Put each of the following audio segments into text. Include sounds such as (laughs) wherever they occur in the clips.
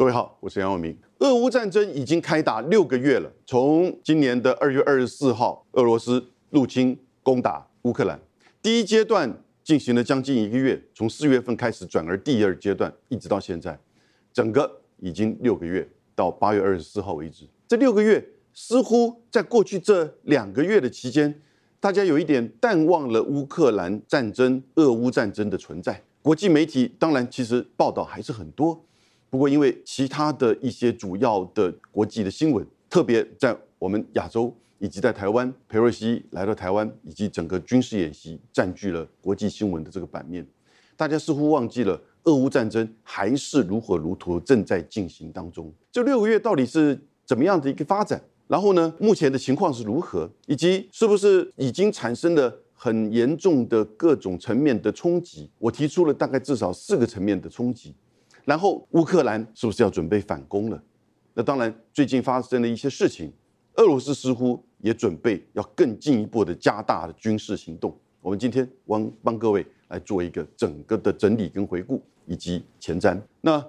各位好，我是杨永明。俄乌战争已经开打六个月了，从今年的二月二十四号，俄罗斯入侵攻打乌克兰，第一阶段进行了将近一个月，从四月份开始转而第二阶段，一直到现在，整个已经六个月，到八月二十四号为止。这六个月似乎在过去这两个月的期间，大家有一点淡忘了乌克兰战争、俄乌战争的存在。国际媒体当然其实报道还是很多。不过，因为其他的一些主要的国际的新闻，特别在我们亚洲以及在台湾，佩洛西来到台湾，以及整个军事演习占据了国际新闻的这个版面，大家似乎忘记了俄乌战争还是如火如荼正在进行当中。这六个月到底是怎么样的一个发展？然后呢，目前的情况是如何？以及是不是已经产生了很严重的各种层面的冲击？我提出了大概至少四个层面的冲击。然后乌克兰是不是要准备反攻了？那当然，最近发生的一些事情，俄罗斯似乎也准备要更进一步的加大军事行动。我们今天帮帮各位来做一个整个的整理跟回顾以及前瞻。那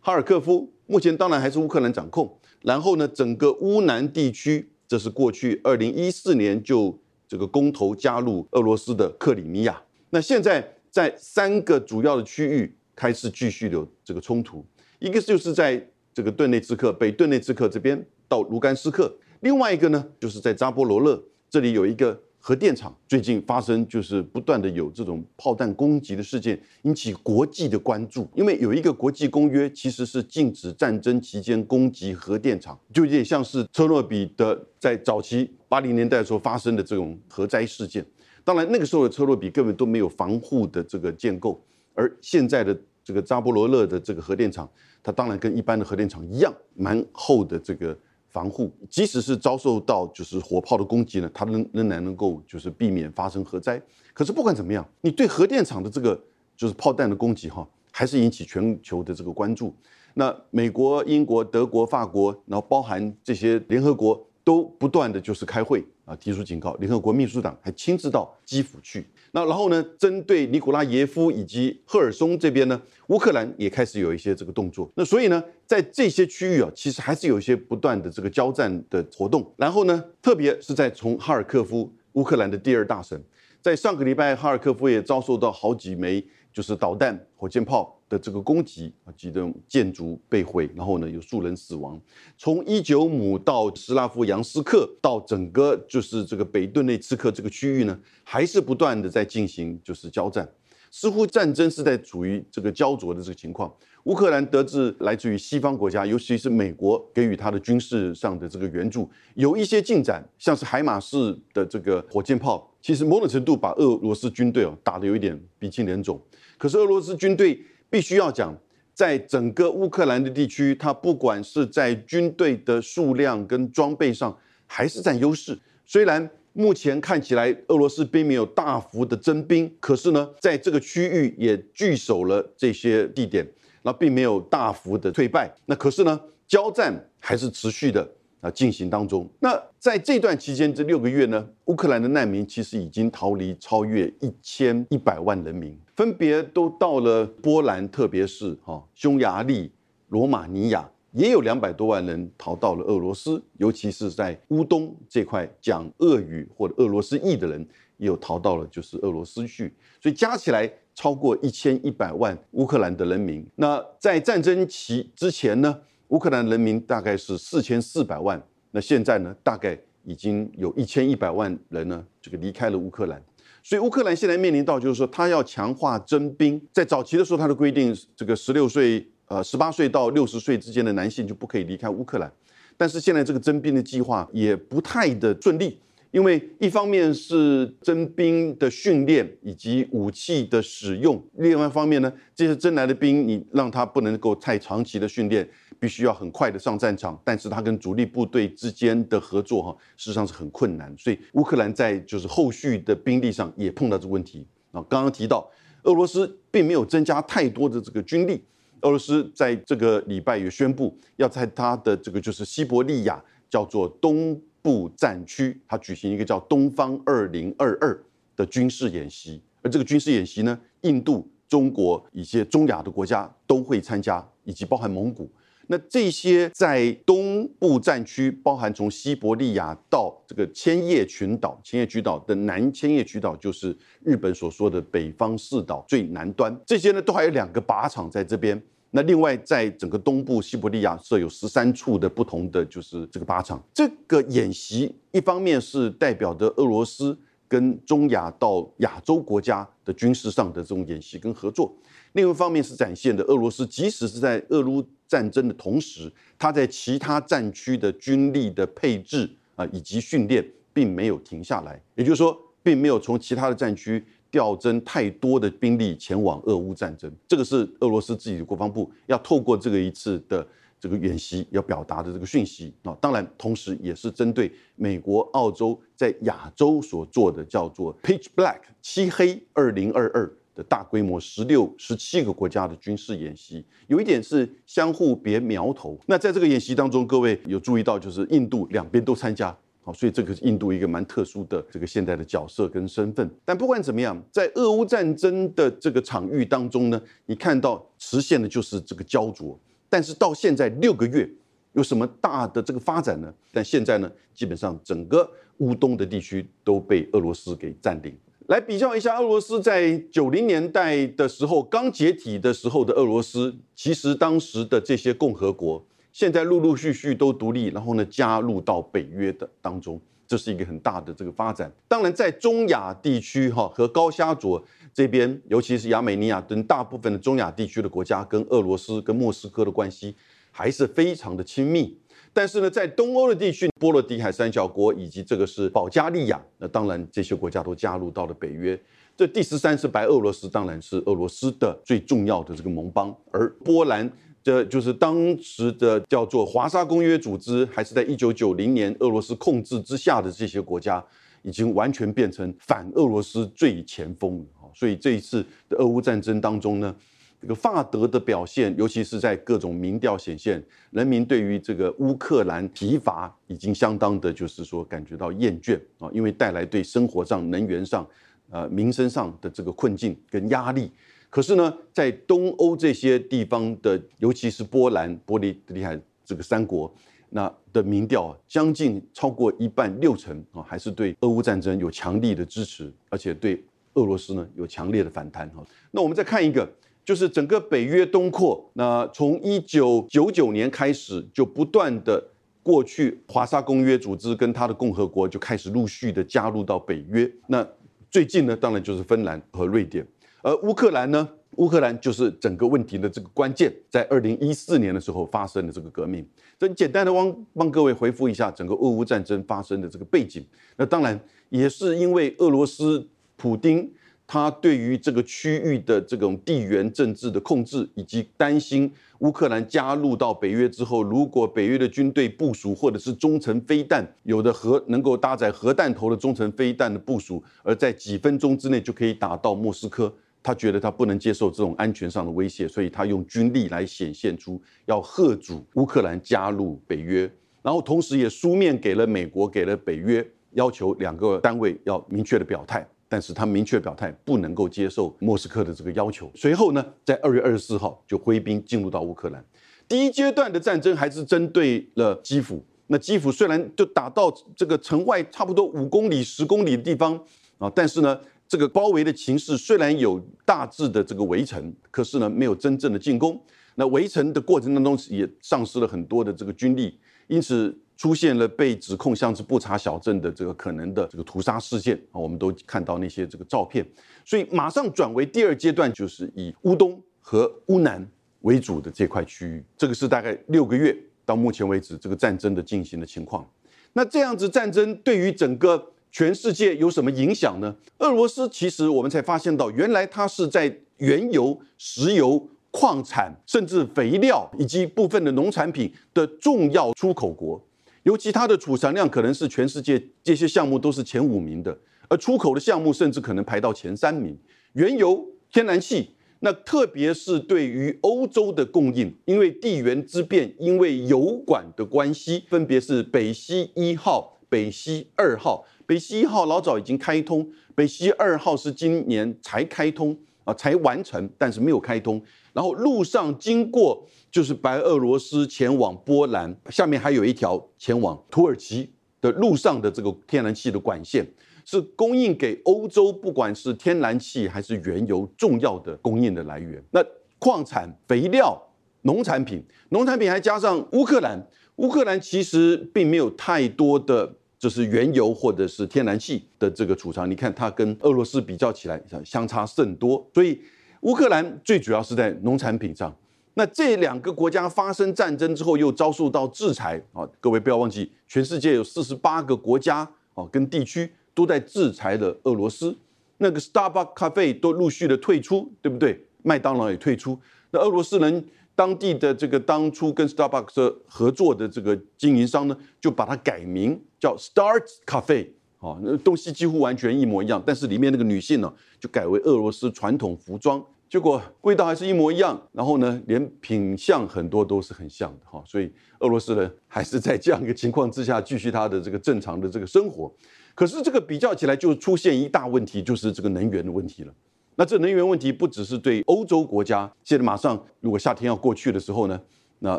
哈尔科夫目前当然还是乌克兰掌控，然后呢，整个乌南地区，这是过去二零一四年就这个公投加入俄罗斯的克里米亚。那现在在三个主要的区域。开始继续有这个冲突，一个就是在这个顿内茨克北顿内茨克这边到卢甘斯克，另外一个呢就是在扎波罗勒这里有一个核电厂，最近发生就是不断的有这种炮弹攻击的事件，引起国际的关注。因为有一个国际公约其实是禁止战争期间攻击核电厂，就有点像是车诺比的在早期八零年代时候发生的这种核灾事件。当然那个时候的车诺比根本都没有防护的这个建构，而现在的。这个扎波罗勒的这个核电厂，它当然跟一般的核电厂一样，蛮厚的这个防护，即使是遭受到就是火炮的攻击呢，它仍仍然能够就是避免发生核灾。可是不管怎么样，你对核电厂的这个就是炮弹的攻击哈，还是引起全球的这个关注。那美国、英国、德国、法国，然后包含这些联合国。都不断的就是开会啊，提出警告。联合国秘书长还亲自到基辅去。那然后呢，针对尼古拉耶夫以及赫尔松这边呢，乌克兰也开始有一些这个动作。那所以呢，在这些区域啊，其实还是有一些不断的这个交战的活动。然后呢，特别是在从哈尔科夫，乌克兰的第二大省，在上个礼拜，哈尔科夫也遭受到好几枚就是导弹、火箭炮。的这个攻击啊，几栋建筑被毁，然后呢有数人死亡。从伊久姆到斯拉夫扬斯克，到整个就是这个北顿内茨克这个区域呢，还是不断的在进行就是交战，似乎战争是在处于这个焦灼的这个情况。乌克兰得知来自于西方国家，尤其是美国给予他的军事上的这个援助有一些进展，像是海马式的这个火箭炮，其实某种程度把俄罗斯军队哦打得有一点鼻青脸肿。可是俄罗斯军队。必须要讲，在整个乌克兰的地区，它不管是在军队的数量跟装备上，还是占优势。虽然目前看起来俄罗斯并没有大幅的增兵，可是呢，在这个区域也据守了这些地点，那并没有大幅的退败。那可是呢，交战还是持续的。啊，进行当中。那在这段期间，这六个月呢，乌克兰的难民其实已经逃离超越一千一百万人民，分别都到了波兰，特别是哈匈牙利、罗马尼亚，也有两百多万人逃到了俄罗斯，尤其是在乌东这块讲俄语或者俄罗斯裔的人，也有逃到了就是俄罗斯去，所以加起来超过一千一百万乌克兰的人民。那在战争期之前呢？乌克兰人民大概是四千四百万，那现在呢，大概已经有一千一百万人呢，这个离开了乌克兰。所以乌克兰现在面临到就是说，他要强化征兵。在早期的时候，他的规定，这个十六岁、呃十八岁到六十岁之间的男性就不可以离开乌克兰。但是现在这个征兵的计划也不太的顺利。因为一方面是征兵的训练以及武器的使用，另外一方面呢，这些征来的兵你让他不能够太长期的训练，必须要很快的上战场，但是他跟主力部队之间的合作哈，事实上是很困难，所以乌克兰在就是后续的兵力上也碰到这个问题啊。刚刚提到俄罗斯并没有增加太多的这个军力，俄罗斯在这个礼拜也宣布要在他的这个就是西伯利亚叫做东。部战区，它举行一个叫“东方二零二二”的军事演习，而这个军事演习呢，印度、中国一些中亚的国家都会参加，以及包含蒙古。那这些在东部战区，包含从西伯利亚到这个千叶群岛，千叶群岛的南千叶群岛就是日本所说的北方四岛最南端，这些呢都还有两个靶场在这边。那另外，在整个东部西伯利亚设有十三处的不同的就是这个靶场。这个演习一方面是代表的俄罗斯跟中亚到亚洲国家的军事上的这种演习跟合作，另一方面是展现的俄罗斯即使是在俄乌战争的同时，它在其他战区的军力的配置啊以及训练并没有停下来，也就是说，并没有从其他的战区。调增太多的兵力前往俄乌战争，这个是俄罗斯自己的国防部要透过这个一次的这个演习要表达的这个讯息啊。当然，同时也是针对美国、澳洲在亚洲所做的叫做 Pitch Black 漆黑二零二二的大规模十六、十七个国家的军事演习，有一点是相互别苗头。那在这个演习当中，各位有注意到，就是印度两边都参加。好，所以这个是印度一个蛮特殊的这个现代的角色跟身份。但不管怎么样，在俄乌战争的这个场域当中呢，你看到实现的就是这个焦灼。但是到现在六个月，有什么大的这个发展呢？但现在呢，基本上整个乌东的地区都被俄罗斯给占领。来比较一下，俄罗斯在九零年代的时候刚解体的时候的俄罗斯，其实当时的这些共和国。现在陆陆续续都独立，然后呢加入到北约的当中，这是一个很大的这个发展。当然，在中亚地区哈和高加索这边，尤其是亚美尼亚等大部分的中亚地区的国家，跟俄罗斯跟莫斯科的关系还是非常的亲密。但是呢，在东欧的地区，波罗的海三小国以及这个是保加利亚，那当然这些国家都加入到了北约。这第十三是白俄罗斯，当然是俄罗斯的最重要的这个盟邦，而波兰。这就是当时的叫做华沙公约组织，还是在一九九零年俄罗斯控制之下的这些国家，已经完全变成反俄罗斯最前锋啊！所以这一次的俄乌战争当中呢，这个法德的表现，尤其是在各种民调显现，人民对于这个乌克兰疲乏，已经相当的，就是说感觉到厌倦啊，因为带来对生活上、能源上、呃民生上的这个困境跟压力。可是呢，在东欧这些地方的，尤其是波兰、波利的海这个三国，那的民调将近超过一半六成啊，还是对俄乌战争有强力的支持，而且对俄罗斯呢有强烈的反弹哈。那我们再看一个，就是整个北约东扩，那从一九九九年开始就不断的过去，华沙公约组织跟它的共和国就开始陆续的加入到北约。那最近呢，当然就是芬兰和瑞典。而乌克兰呢？乌克兰就是整个问题的这个关键，在二零一四年的时候发生的这个革命。这简单的帮帮各位回复一下整个俄乌战争发生的这个背景。那当然也是因为俄罗斯普丁他对于这个区域的这种地缘政治的控制，以及担心乌克兰加入到北约之后，如果北约的军队部署或者是中程飞弹，有的核能够搭载核弹头的中程飞弹的部署，而在几分钟之内就可以打到莫斯科。他觉得他不能接受这种安全上的威胁，所以他用军力来显现出要贺阻乌克兰加入北约，然后同时也书面给了美国，给了北约，要求两个单位要明确的表态。但是他明确表态不能够接受莫斯科的这个要求。随后呢，在二月二十四号就挥兵进入到乌克兰。第一阶段的战争还是针对了基辅。那基辅虽然就打到这个城外差不多五公里、十公里的地方啊，但是呢。这个包围的情势虽然有大致的这个围城，可是呢没有真正的进攻。那围城的过程当中也丧失了很多的这个军力，因此出现了被指控像是布查小镇的这个可能的这个屠杀事件啊，我们都看到那些这个照片。所以马上转为第二阶段，就是以乌东和乌南为主的这块区域。这个是大概六个月到目前为止这个战争的进行的情况。那这样子战争对于整个。全世界有什么影响呢？俄罗斯其实我们才发现到，原来它是在原油、石油、矿产，甚至肥料以及部分的农产品的重要出口国，尤其它的储藏量可能是全世界这些项目都是前五名的，而出口的项目甚至可能排到前三名。原油、天然气，那特别是对于欧洲的供应，因为地缘之变，因为油管的关系，分别是北溪一号、北溪二号。北溪一号老早已经开通，北溪二号是今年才开通啊。才完成，但是没有开通。然后路上经过就是白俄罗斯前往波兰，下面还有一条前往土耳其的路上的这个天然气的管线，是供应给欧洲不管是天然气还是原油重要的供应的来源。那矿产、肥料、农产品，农产品还加上乌克兰，乌克兰其实并没有太多的。就是原油或者是天然气的这个储藏，你看它跟俄罗斯比较起来相差甚多，所以乌克兰最主要是在农产品上。那这两个国家发生战争之后，又遭受到制裁啊！各位不要忘记，全世界有四十八个国家啊跟地区都在制裁了俄罗斯。那个 Starbucks 咖啡都陆续的退出，对不对？麦当劳也退出。那俄罗斯人。当地的这个当初跟 Starbucks 合作的这个经营商呢，就把它改名叫 Start Cafe，哦，那东西几乎完全一模一样，但是里面那个女性呢，就改为俄罗斯传统服装，结果味道还是一模一样，然后呢，连品相很多都是很像的哈，所以俄罗斯人还是在这样一个情况之下继续他的这个正常的这个生活，可是这个比较起来就出现一大问题，就是这个能源的问题了。那这能源问题不只是对欧洲国家，现在马上如果夏天要过去的时候呢，那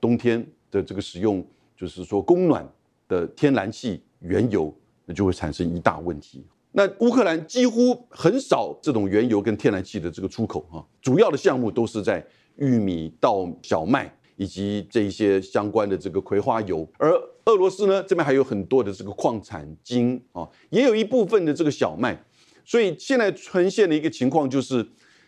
冬天的这个使用，就是说供暖的天然气、原油，那就会产生一大问题。那乌克兰几乎很少这种原油跟天然气的这个出口啊，主要的项目都是在玉米到小麦以及这一些相关的这个葵花油，而俄罗斯呢这边还有很多的这个矿产金啊，也有一部分的这个小麦。所以现在呈现的一个情况就是，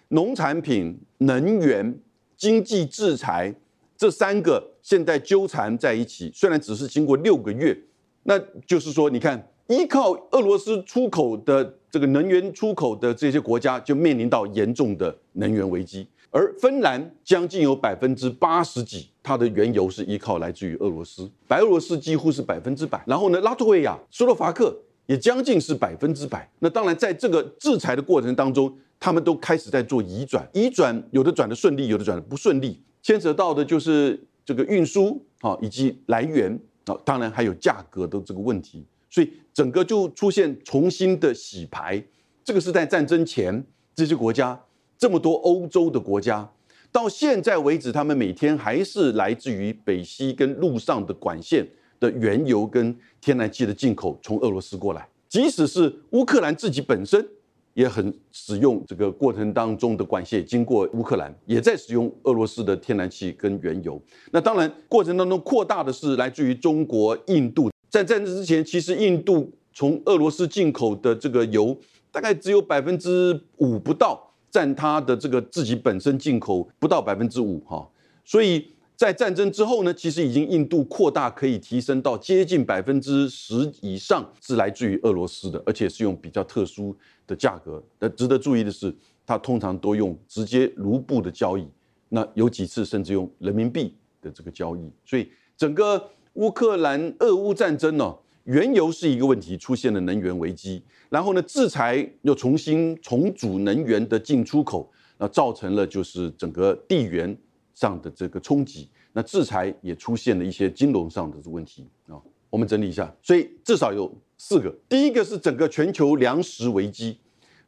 农产品、能源、经济制裁这三个现在纠缠在一起。虽然只是经过六个月，那就是说，你看，依靠俄罗斯出口的这个能源出口的这些国家，就面临到严重的能源危机。而芬兰将近有百分之八十几，它的原油是依靠来自于俄罗斯，白俄罗斯几乎是百分之百。然后呢，拉脱维亚、斯洛伐克。也将近是百分之百。那当然，在这个制裁的过程当中，他们都开始在做移转。移转有的转的顺利，有的转的不顺利，牵扯到的就是这个运输啊，以及来源啊，当然还有价格的这个问题。所以整个就出现重新的洗牌。这个是在战争前，这些国家这么多欧洲的国家，到现在为止，他们每天还是来自于北溪跟陆上的管线。的原油跟天然气的进口从俄罗斯过来，即使是乌克兰自己本身也很使用这个过程当中的管线经过乌克兰，也在使用俄罗斯的天然气跟原油。那当然过程当中扩大的是来自于中国、印度。在战争之前，其实印度从俄罗斯进口的这个油大概只有百分之五不到，占它的这个自己本身进口不到百分之五哈，所以。在战争之后呢，其实已经印度扩大可以提升到接近百分之十以上是来自于俄罗斯的，而且是用比较特殊的价格。那值得注意的是，它通常都用直接卢布的交易，那有几次甚至用人民币的这个交易。所以整个乌克兰俄乌战争呢，原油是一个问题，出现了能源危机，然后呢，制裁又重新重组能源的进出口，那造成了就是整个地缘。上的这个冲击，那制裁也出现了一些金融上的问题啊。我们整理一下，所以至少有四个。第一个是整个全球粮食危机，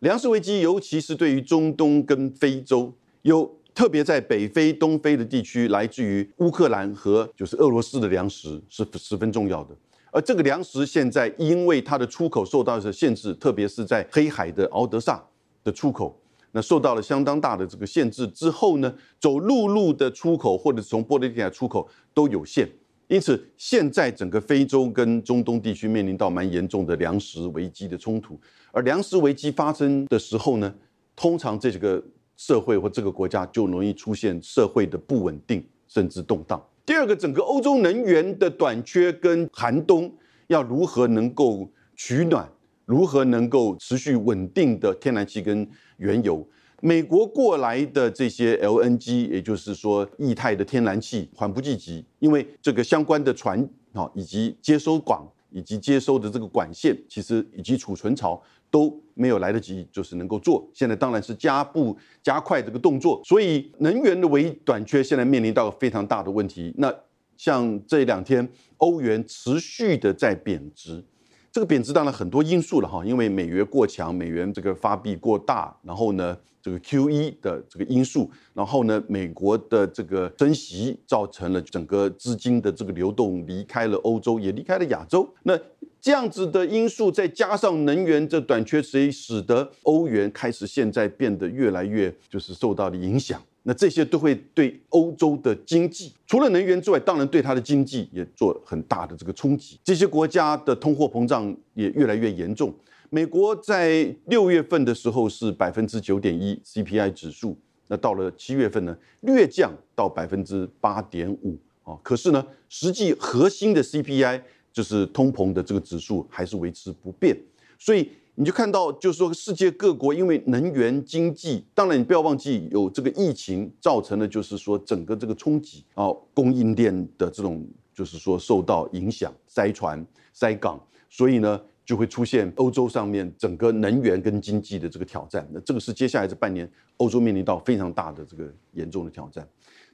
粮食危机尤其是对于中东跟非洲，有特别在北非、东非的地区，来自于乌克兰和就是俄罗斯的粮食是十分重要的。而这个粮食现在因为它的出口受到的限制，特别是在黑海的敖德萨的出口。那受到了相当大的这个限制之后呢，走陆路的出口或者从波罗的海出口都有限，因此现在整个非洲跟中东地区面临到蛮严重的粮食危机的冲突，而粮食危机发生的时候呢，通常这几个社会或这个国家就容易出现社会的不稳定甚至动荡。第二个，整个欧洲能源的短缺跟寒冬要如何能够取暖？如何能够持续稳定的天然气跟原油？美国过来的这些 LNG，也就是说液态的天然气，缓不济急，因为这个相关的船啊，以及接收管以及接收的这个管线，其实以及储存槽都没有来得及，就是能够做。现在当然是加步加快这个动作，所以能源的唯一短缺现在面临到非常大的问题。那像这两天欧元持续的在贬值。这个贬值当然很多因素了哈，因为美元过强，美元这个发币过大，然后呢，这个 Q E 的这个因素，然后呢，美国的这个升息造成了整个资金的这个流动离开了欧洲，也离开了亚洲。那这样子的因素，再加上能源这短缺，所以使得欧元开始现在变得越来越就是受到了影响。那这些都会对欧洲的经济，除了能源之外，当然对它的经济也做很大的这个冲击。这些国家的通货膨胀也越来越严重。美国在六月份的时候是百分之九点一 CPI 指数，那到了七月份呢，略降到百分之八点五啊。可是呢，实际核心的 CPI 就是通膨的这个指数还是维持不变，所以。你就看到，就是说，世界各国因为能源经济，当然你不要忘记有这个疫情造成的，就是说整个这个冲击啊，供应链的这种就是说受到影响，塞船、塞港，所以呢就会出现欧洲上面整个能源跟经济的这个挑战。那这个是接下来这半年欧洲面临到非常大的这个严重的挑战。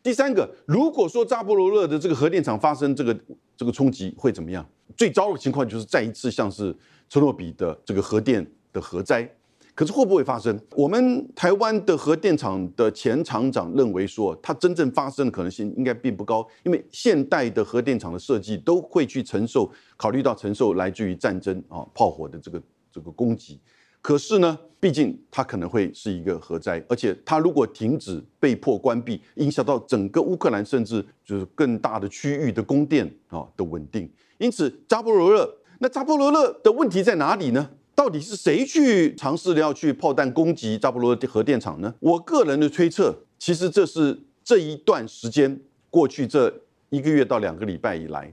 第三个，如果说扎波罗热的这个核电厂发生这个这个冲击会怎么样？最糟的情况就是再一次像是。车诺比的这个核电的核灾，可是会不会发生？我们台湾的核电厂的前厂长认为说，它真正发生的可能性应该并不高，因为现代的核电厂的设计都会去承受，考虑到承受来自于战争啊炮火的这个这个攻击。可是呢，毕竟它可能会是一个核灾，而且它如果停止、被迫关闭，影响到整个乌克兰，甚至就是更大的区域的供电啊的稳定。因此，扎波罗热。那扎波罗热的问题在哪里呢？到底是谁去尝试要去炮弹攻击扎波罗热核电厂呢？我个人的推测，其实这是这一段时间过去这一个月到两个礼拜以来，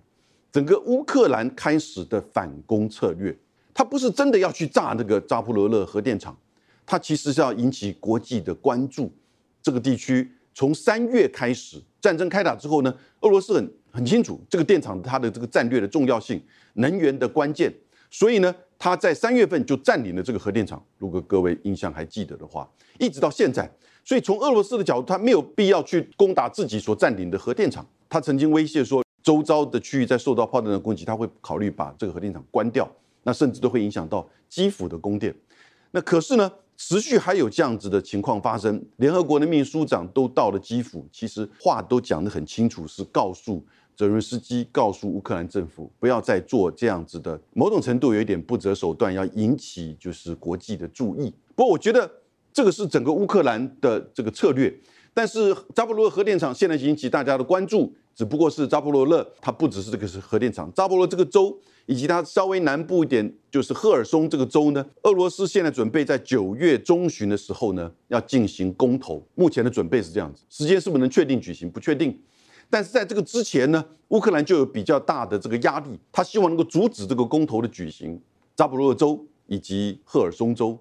整个乌克兰开始的反攻策略。他不是真的要去炸那个扎波罗热核电厂，他其实是要引起国际的关注。这个地区从三月开始战争开打之后呢，俄罗斯很很清楚这个电厂它的这个战略的重要性。能源的关键，所以呢，他在三月份就占领了这个核电厂。如果各位印象还记得的话，一直到现在，所以从俄罗斯的角度，他没有必要去攻打自己所占领的核电厂。他曾经威胁说，周遭的区域在受到炮弹的攻击，他会考虑把这个核电厂关掉，那甚至都会影响到基辅的供电。那可是呢，持续还有这样子的情况发生。联合国的秘书长都到了基辅，其实话都讲得很清楚，是告诉。泽伦斯基告诉乌克兰政府，不要再做这样子的，某种程度有一点不择手段，要引起就是国际的注意。不过，我觉得这个是整个乌克兰的这个策略。但是，扎波罗热核电厂现在引起大家的关注，只不过是扎波罗热，它不只是这个是核电厂，扎波罗这个州以及它稍微南部一点就是赫尔松这个州呢，俄罗斯现在准备在九月中旬的时候呢，要进行公投。目前的准备是这样子，时间是不是能确定举行？不确定。但是在这个之前呢，乌克兰就有比较大的这个压力，他希望能够阻止这个公投的举行，扎波罗热州以及赫尔松州。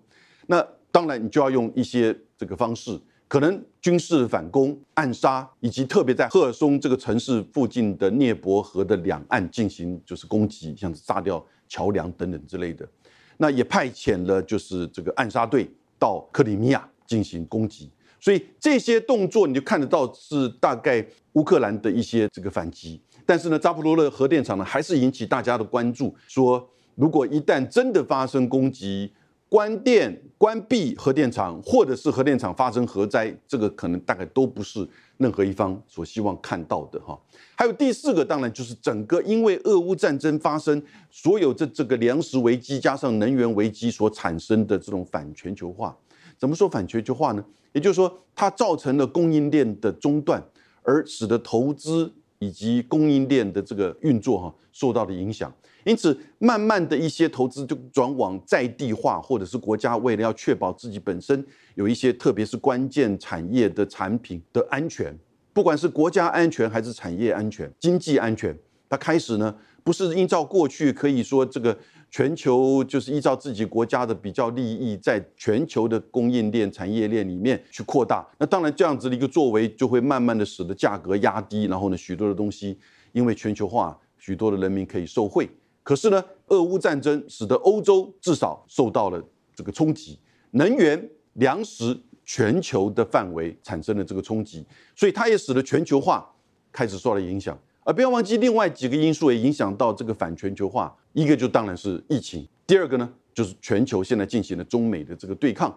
那当然，你就要用一些这个方式，可能军事反攻、暗杀，以及特别在赫尔松这个城市附近的涅伯河的两岸进行就是攻击，像是炸掉桥梁等等之类的。那也派遣了就是这个暗杀队到克里米亚进行攻击。所以这些动作你就看得到是大概乌克兰的一些这个反击，但是呢，扎波罗热核电厂呢还是引起大家的关注。说如果一旦真的发生攻击、关电、关闭核电厂，或者是核电厂发生核灾，这个可能大概都不是任何一方所希望看到的哈。还有第四个，当然就是整个因为俄乌战争发生，所有这这个粮食危机加上能源危机所产生的这种反全球化。怎么说反全球化呢？也就是说，它造成了供应链的中断，而使得投资以及供应链的这个运作哈受到了影响。因此，慢慢的一些投资就转往在地化，或者是国家为了要确保自己本身有一些特别是关键产业的产品的安全，不管是国家安全还是产业安全、经济安全，它开始呢不是依照过去可以说这个。全球就是依照自己国家的比较利益，在全球的供应链、产业链里面去扩大。那当然，这样子的一个作为，就会慢慢的使得价格压低，然后呢，许多的东西因为全球化，许多的人民可以受惠。可是呢，俄乌战争使得欧洲至少受到了这个冲击，能源、粮食全球的范围产生了这个冲击，所以它也使得全球化开始受到影响。而不要忘记另外几个因素也影响到这个反全球化，一个就当然是疫情，第二个呢就是全球现在进行的中美的这个对抗，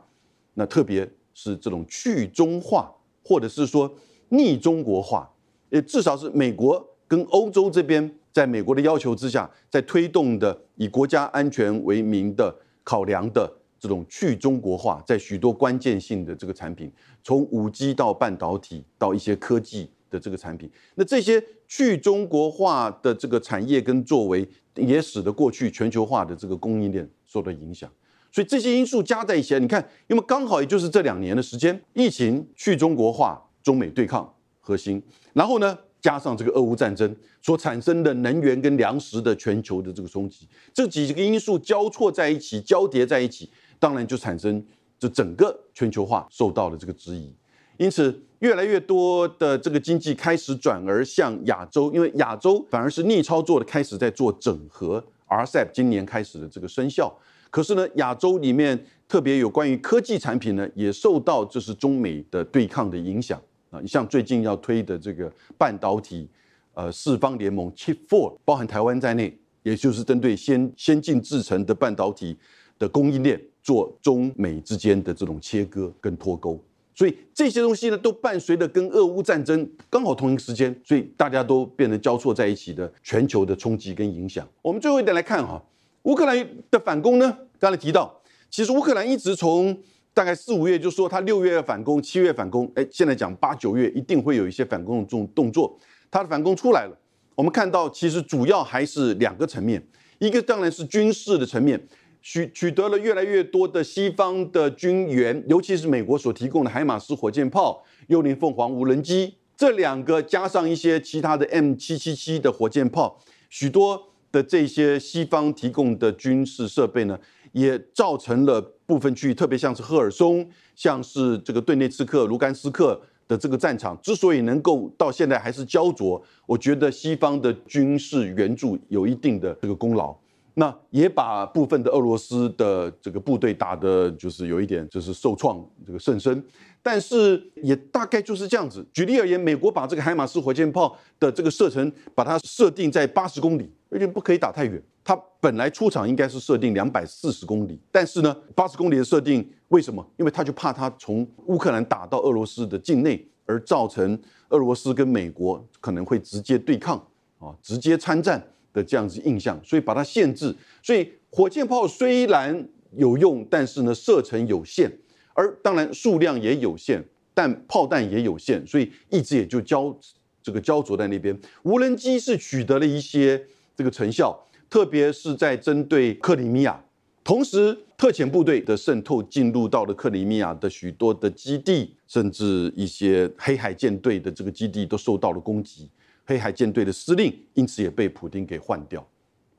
那特别是这种去中化或者是说逆中国化，也至少是美国跟欧洲这边在美国的要求之下，在推动的以国家安全为名的考量的这种去中国化，在许多关键性的这个产品，从五 G 到半导体到一些科技。的这个产品，那这些去中国化的这个产业跟作为，也使得过去全球化的这个供应链受到影响。所以这些因素加在一起，你看，因为刚好也就是这两年的时间，疫情、去中国化、中美对抗核心，然后呢，加上这个俄乌战争所产生的能源跟粮食的全球的这个冲击，这几个因素交错在一起、交叠在一起，当然就产生这整个全球化受到了这个质疑。因此，越来越多的这个经济开始转而向亚洲，因为亚洲反而是逆操作的开始在做整合。RCEP 今年开始的这个生效，可是呢，亚洲里面特别有关于科技产品呢，也受到就是中美的对抗的影响啊。你像最近要推的这个半导体，呃，四方联盟 Chip Four，包含台湾在内，也就是针对先先进制成的半导体的供应链做中美之间的这种切割跟脱钩。所以这些东西呢，都伴随着跟俄乌战争刚好同一时间，所以大家都变成交错在一起的全球的冲击跟影响。我们最后一点来看哈，乌克兰的反攻呢，刚才提到，其实乌克兰一直从大概四五月就说他六月反攻，七月反攻，哎，现在讲八九月一定会有一些反攻的这种动作，他的反攻出来了。我们看到其实主要还是两个层面，一个当然是军事的层面。取取得了越来越多的西方的军援，尤其是美国所提供的海马斯火箭炮、幽灵凤凰无人机这两个，加上一些其他的 M 七七七的火箭炮，许多的这些西方提供的军事设备呢，也造成了部分区域，特别像是赫尔松、像是这个顿涅茨克、卢甘斯克的这个战场，之所以能够到现在还是焦灼，我觉得西方的军事援助有一定的这个功劳。那也把部分的俄罗斯的这个部队打的，就是有一点就是受创这个甚深，但是也大概就是这样子。举例而言，美国把这个海马斯火箭炮的这个射程把它设定在八十公里，而且不可以打太远。它本来出场应该是设定两百四十公里，但是呢，八十公里的设定为什么？因为他就怕它从乌克兰打到俄罗斯的境内，而造成俄罗斯跟美国可能会直接对抗啊，直接参战。的这样子印象，所以把它限制。所以火箭炮虽然有用，但是呢射程有限，而当然数量也有限，但炮弹也有限，所以一直也就焦这个焦灼在那边。无人机是取得了一些这个成效，特别是在针对克里米亚，同时特遣部队的渗透进入到了克里米亚的许多的基地，甚至一些黑海舰队的这个基地都受到了攻击。黑海舰队的司令因此也被普京给换掉，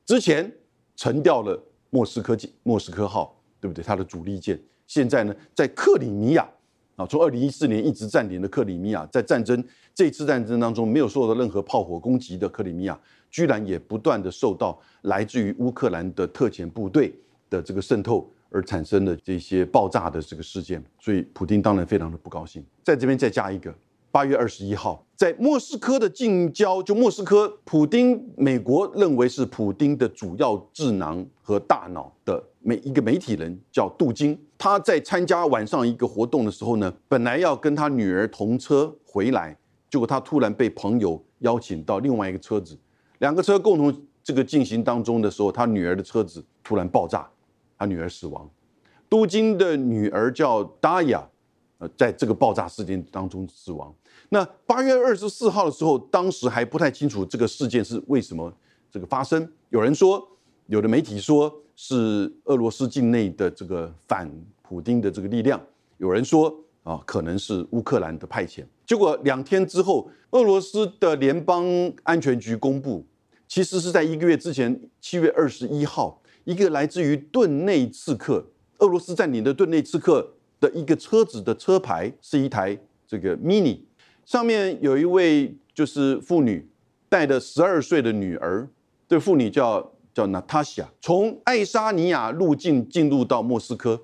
之前沉掉了莫斯科舰莫斯科号，对不对？他的主力舰现在呢，在克里米亚啊，从二零一四年一直占领的克里米亚，在战争这次战争当中没有受到任何炮火攻击的克里米亚，居然也不断的受到来自于乌克兰的特遣部队的这个渗透而产生的这些爆炸的这个事件，所以普京当然非常的不高兴。在这边再加一个。八月二十一号，在莫斯科的近郊，就莫斯科，普丁，美国认为是普丁的主要智囊和大脑的每一个媒体人叫杜金，他在参加晚上一个活动的时候呢，本来要跟他女儿同车回来，结果他突然被朋友邀请到另外一个车子，两个车共同这个进行当中的时候，他女儿的车子突然爆炸，他女儿死亡。杜金的女儿叫达雅，呃，在这个爆炸事件当中死亡。那八月二十四号的时候，当时还不太清楚这个事件是为什么这个发生。有人说，有的媒体说是俄罗斯境内的这个反普丁的这个力量；有人说啊，可能是乌克兰的派遣。结果两天之后，俄罗斯的联邦安全局公布，其实是在一个月之前，七月二十一号，一个来自于顿内刺客，俄罗斯占领的顿内刺客的一个车子的车牌是一台这个 Mini。上面有一位就是妇女带着十二岁的女儿，这妇女叫叫娜塔莎，从爱沙尼亚入境进入到莫斯科，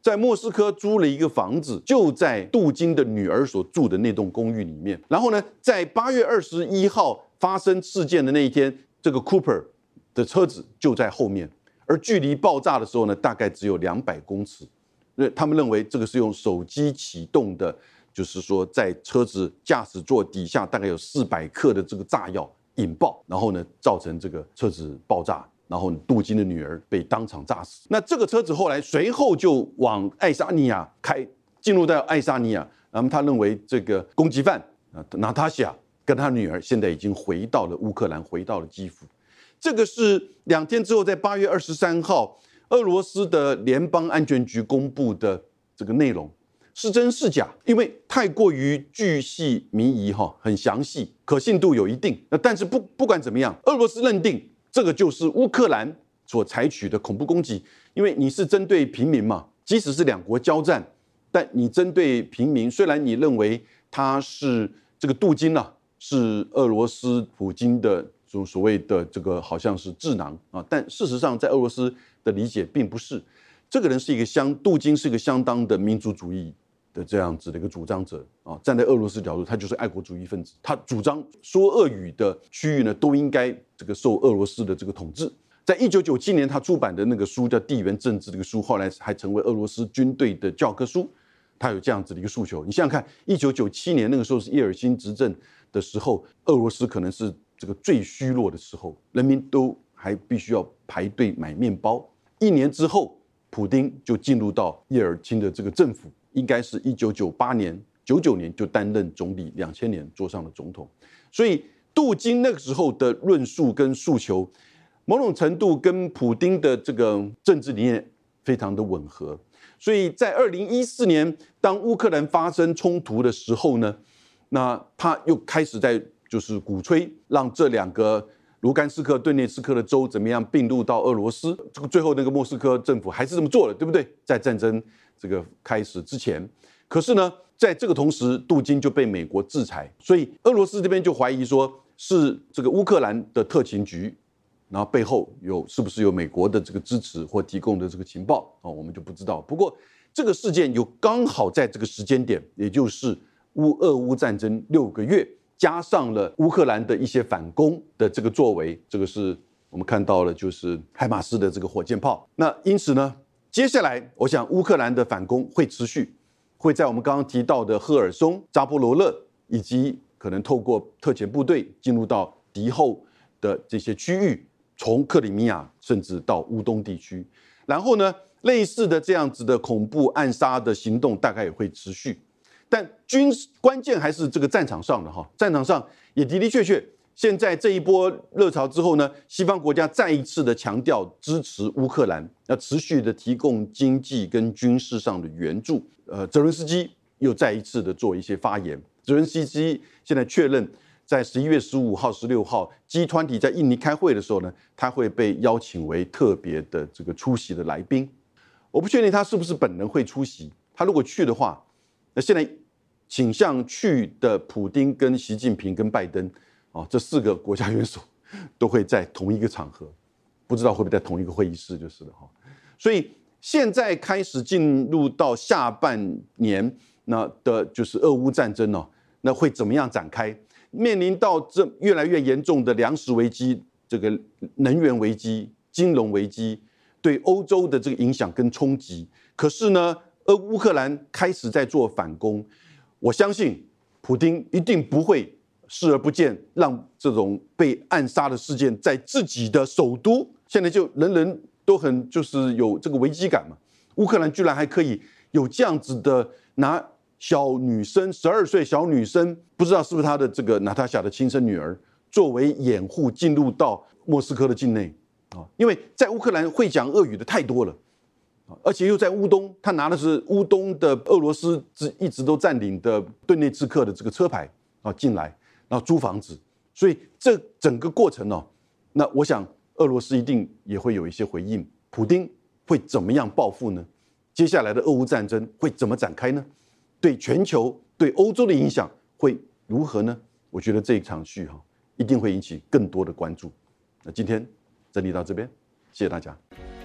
在莫斯科租了一个房子，就在杜金的女儿所住的那栋公寓里面。然后呢，在八月二十一号发生事件的那一天，这个 Cooper 的车子就在后面，而距离爆炸的时候呢，大概只有两百公尺。那他们认为这个是用手机启动的，就是说在车子驾驶座底下大概有四百克的这个炸药引爆，然后呢造成这个车子爆炸。然后杜金的女儿被当场炸死。那这个车子后来随后就往爱沙尼亚开，进入到爱沙尼亚。那么他认为这个攻击犯啊，娜塔夏跟他女儿现在已经回到了乌克兰，回到了基辅。这个是两天之后，在八月二十三号，俄罗斯的联邦安全局公布的这个内容是真是假？因为太过于巨细靡遗哈，很详细，可信度有一定。那但是不不管怎么样，俄罗斯认定。这个就是乌克兰所采取的恐怖攻击，因为你是针对平民嘛，即使是两国交战，但你针对平民，虽然你认为他是这个杜金呐，是俄罗斯普京的这种所谓的这个好像是智囊啊，但事实上在俄罗斯的理解并不是，这个人是一个相杜金是一个相当的民族主义。的这样子的一个主张者啊，站在俄罗斯角度，他就是爱国主义分子。他主张说俄语的区域呢，都应该这个受俄罗斯的这个统治。在一九九七年，他出版的那个书叫《地缘政治》这个书，后来还成为俄罗斯军队的教科书。他有这样子的一个诉求。你想想看，一九九七年那个时候是叶尔钦执政的时候，俄罗斯可能是这个最虚弱的时候，人民都还必须要排队买面包。一年之后，普京就进入到叶尔钦的这个政府。应该是一九九八年、九九年就担任总理，两千年坐上了总统，所以杜金那个时候的论述跟诉求，某种程度跟普京的这个政治理念非常的吻合。所以在二零一四年，当乌克兰发生冲突的时候呢，那他又开始在就是鼓吹让这两个卢甘斯克、顿涅斯克的州怎么样并入到俄罗斯。这个最后那个莫斯科政府还是这么做了，对不对？在战争。这个开始之前，可是呢，在这个同时，杜金就被美国制裁，所以俄罗斯这边就怀疑说是这个乌克兰的特勤局，然后背后有是不是有美国的这个支持或提供的这个情报啊，我们就不知道。不过这个事件有刚好在这个时间点，也就是乌俄乌战争六个月，加上了乌克兰的一些反攻的这个作为，这个是我们看到了，就是海马斯的这个火箭炮。那因此呢？接下来，我想乌克兰的反攻会持续，会在我们刚刚提到的赫尔松、扎波罗热，以及可能透过特遣部队进入到敌后的这些区域，从克里米亚甚至到乌东地区。然后呢，类似的这样子的恐怖暗杀的行动大概也会持续。但军事关键还是这个战场上的哈，战场上也的的确确。现在这一波热潮之后呢，西方国家再一次的强调支持乌克兰，要持续的提供经济跟军事上的援助。呃，泽伦斯基又再一次的做一些发言。泽伦斯基现在确认，在十一月十五号、十六号集团体在印尼开会的时候呢，他会被邀请为特别的这个出席的来宾。我不确定他是不是本人会出席。他如果去的话，那现在倾向去的普丁跟习近平跟拜登。哦，这四个国家元首 (laughs) 都会在同一个场合，不知道会不会在同一个会议室，就是了哈。所以现在开始进入到下半年，那的就是俄乌战争哦，那会怎么样展开？面临到这越来越严重的粮食危机、这个能源危机、金融危机，对欧洲的这个影响跟冲击。可是呢，而乌克兰开始在做反攻，我相信普京一定不会。视而不见，让这种被暗杀的事件在自己的首都，现在就人人都很就是有这个危机感嘛。乌克兰居然还可以有这样子的拿小女生，十二岁小女生，不知道是不是他的这个娜塔莎的亲生女儿，作为掩护进入到莫斯科的境内啊。因为在乌克兰会讲俄语的太多了，而且又在乌东，他拿的是乌东的俄罗斯一一直都占领的顿涅茨克的这个车牌啊进来。然后租房子，所以这整个过程呢，那我想俄罗斯一定也会有一些回应。普京会怎么样报复呢？接下来的俄乌战争会怎么展开呢？对全球、对欧洲的影响会如何呢？我觉得这一场戏哈，一定会引起更多的关注。那今天整理到这边，谢谢大家。